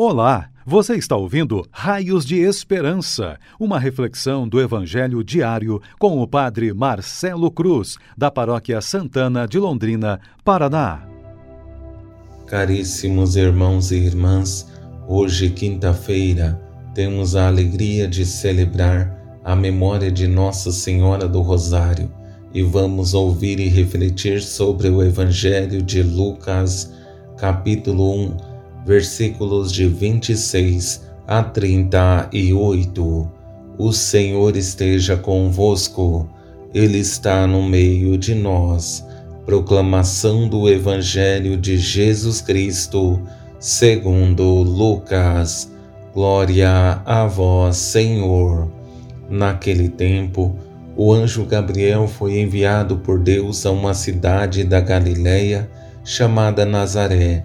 Olá, você está ouvindo Raios de Esperança, uma reflexão do Evangelho diário com o Padre Marcelo Cruz, da Paróquia Santana de Londrina, Paraná. Caríssimos irmãos e irmãs, hoje, quinta-feira, temos a alegria de celebrar a memória de Nossa Senhora do Rosário e vamos ouvir e refletir sobre o Evangelho de Lucas, capítulo 1 versículos de 26 a 38. O Senhor esteja convosco, Ele está no meio de nós. Proclamação do Evangelho de Jesus Cristo, segundo Lucas. Glória a vós, Senhor. Naquele tempo, o anjo Gabriel foi enviado por Deus a uma cidade da Galiléia chamada Nazaré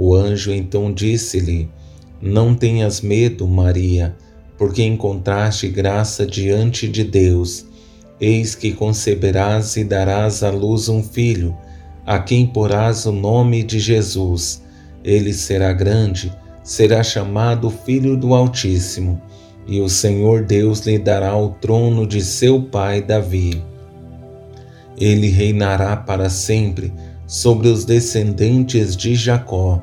O anjo então disse-lhe: Não tenhas medo, Maria, porque encontraste graça diante de Deus. Eis que conceberás e darás à luz um filho, a quem porás o nome de Jesus. Ele será grande, será chamado Filho do Altíssimo, e o Senhor Deus lhe dará o trono de seu pai Davi. Ele reinará para sempre sobre os descendentes de Jacó,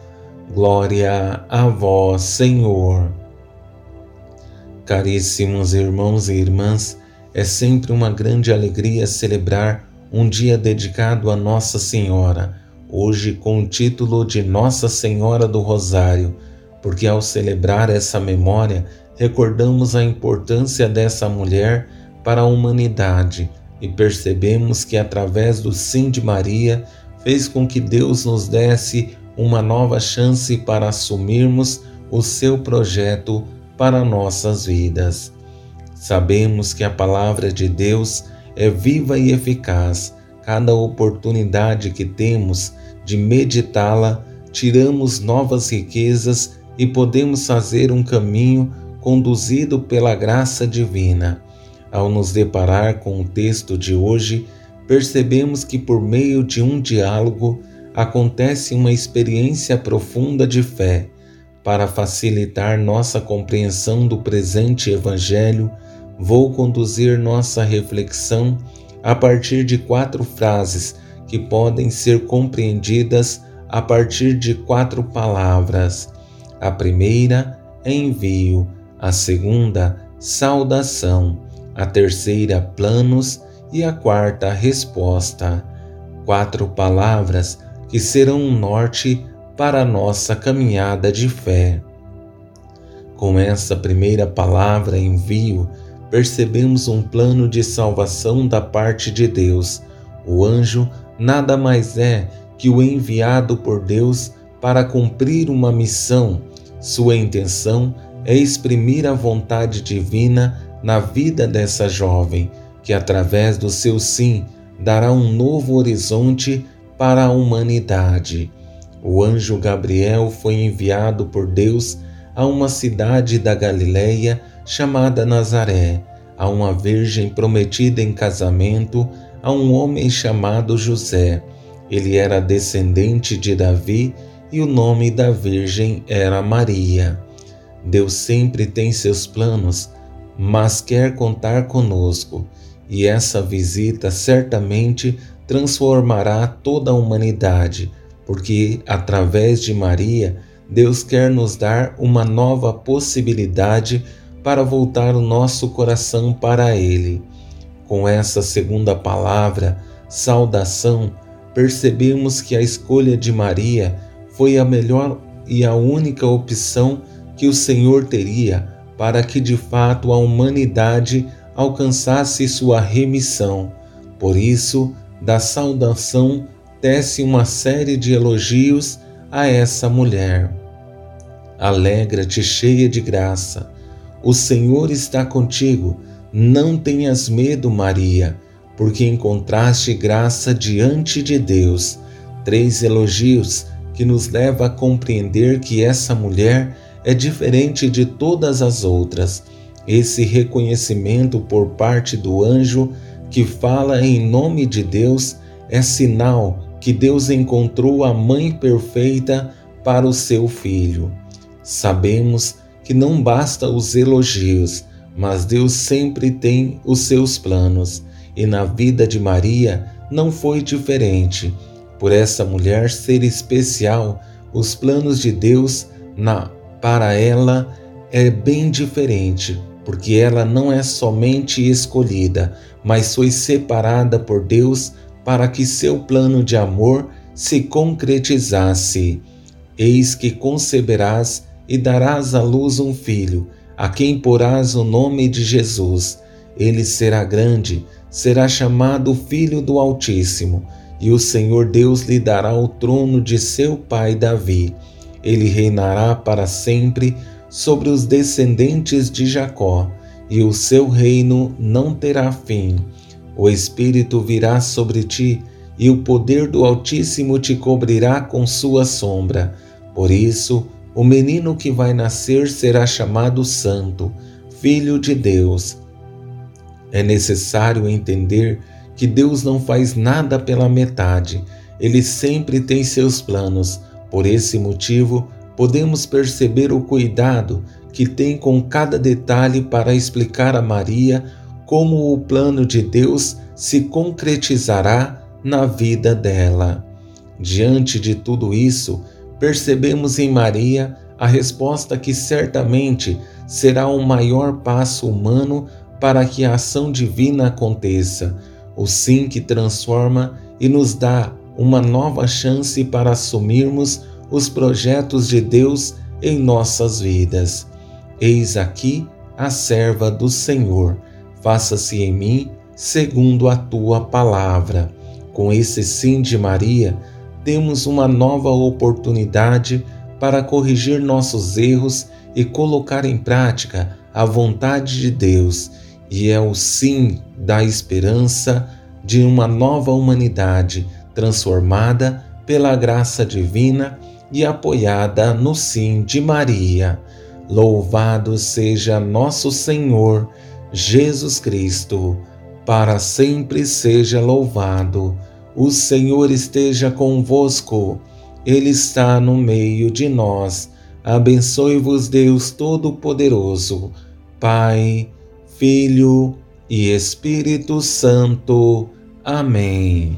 Glória a vós, Senhor. Caríssimos irmãos e irmãs, é sempre uma grande alegria celebrar um dia dedicado a Nossa Senhora, hoje com o título de Nossa Senhora do Rosário, porque ao celebrar essa memória, recordamos a importância dessa mulher para a humanidade e percebemos que através do sim de Maria fez com que Deus nos desse uma nova chance para assumirmos o seu projeto para nossas vidas. Sabemos que a palavra de Deus é viva e eficaz. Cada oportunidade que temos de meditá-la, tiramos novas riquezas e podemos fazer um caminho conduzido pela graça divina. Ao nos deparar com o texto de hoje, percebemos que por meio de um diálogo acontece uma experiência profunda de fé. Para facilitar nossa compreensão do presente Evangelho, vou conduzir nossa reflexão a partir de quatro frases que podem ser compreendidas a partir de quatro palavras. A primeira envio, a segunda, saudação, a terceira, planos e a quarta, resposta. Quatro palavras que serão um norte para a nossa caminhada de fé. Com essa primeira palavra, envio, percebemos um plano de salvação da parte de Deus. O anjo nada mais é que o enviado por Deus para cumprir uma missão. Sua intenção é exprimir a vontade divina na vida dessa jovem, que através do seu sim dará um novo horizonte para a humanidade. O anjo Gabriel foi enviado por Deus a uma cidade da Galileia chamada Nazaré, a uma virgem prometida em casamento a um homem chamado José. Ele era descendente de Davi e o nome da virgem era Maria. Deus sempre tem seus planos, mas quer contar conosco, e essa visita certamente transformará toda a humanidade, porque através de Maria, Deus quer nos dar uma nova possibilidade para voltar o nosso coração para Ele. Com essa segunda palavra, saudação, percebemos que a escolha de Maria foi a melhor e a única opção que o Senhor teria para que de fato a humanidade alcançasse sua remissão. Por isso, da saudação tece uma série de elogios a essa mulher. Alegra-te, cheia de graça. O Senhor está contigo. Não tenhas medo, Maria, porque encontraste graça diante de Deus. Três elogios que nos leva a compreender que essa mulher é diferente de todas as outras. Esse reconhecimento por parte do anjo que fala em nome de Deus é sinal que Deus encontrou a mãe perfeita para o seu filho. Sabemos que não basta os elogios, mas Deus sempre tem os seus planos, e na vida de Maria não foi diferente. Por essa mulher ser especial, os planos de Deus na para ela é bem diferente, porque ela não é somente escolhida, mas foi separada por Deus para que seu plano de amor se concretizasse. Eis que conceberás e darás à luz um filho, a quem porás o nome de Jesus. Ele será grande, será chamado Filho do Altíssimo, e o Senhor Deus lhe dará o trono de seu pai Davi ele reinará para sempre sobre os descendentes de Jacó, e o seu reino não terá fim. O Espírito virá sobre ti, e o poder do Altíssimo te cobrirá com sua sombra. Por isso, o menino que vai nascer será chamado Santo, Filho de Deus. É necessário entender que Deus não faz nada pela metade, ele sempre tem seus planos por esse motivo, podemos perceber o cuidado que tem com cada detalhe para explicar a Maria como o plano de Deus se concretizará na vida dela. Diante de tudo isso, percebemos em Maria a resposta que certamente será o maior passo humano para que a ação divina aconteça, o sim que transforma e nos dá uma nova chance para assumirmos os projetos de Deus em nossas vidas. Eis aqui a serva do Senhor, faça-se em mim segundo a tua palavra. Com esse sim de Maria, temos uma nova oportunidade para corrigir nossos erros e colocar em prática a vontade de Deus, e é o sim da esperança de uma nova humanidade transformada pela graça divina e apoiada no sim de Maria. Louvado seja nosso Senhor Jesus Cristo, para sempre seja louvado. O Senhor esteja convosco, Ele está no meio de nós. Abençoe-vos, Deus Todo-Poderoso, Pai, Filho e Espírito Santo. Amém.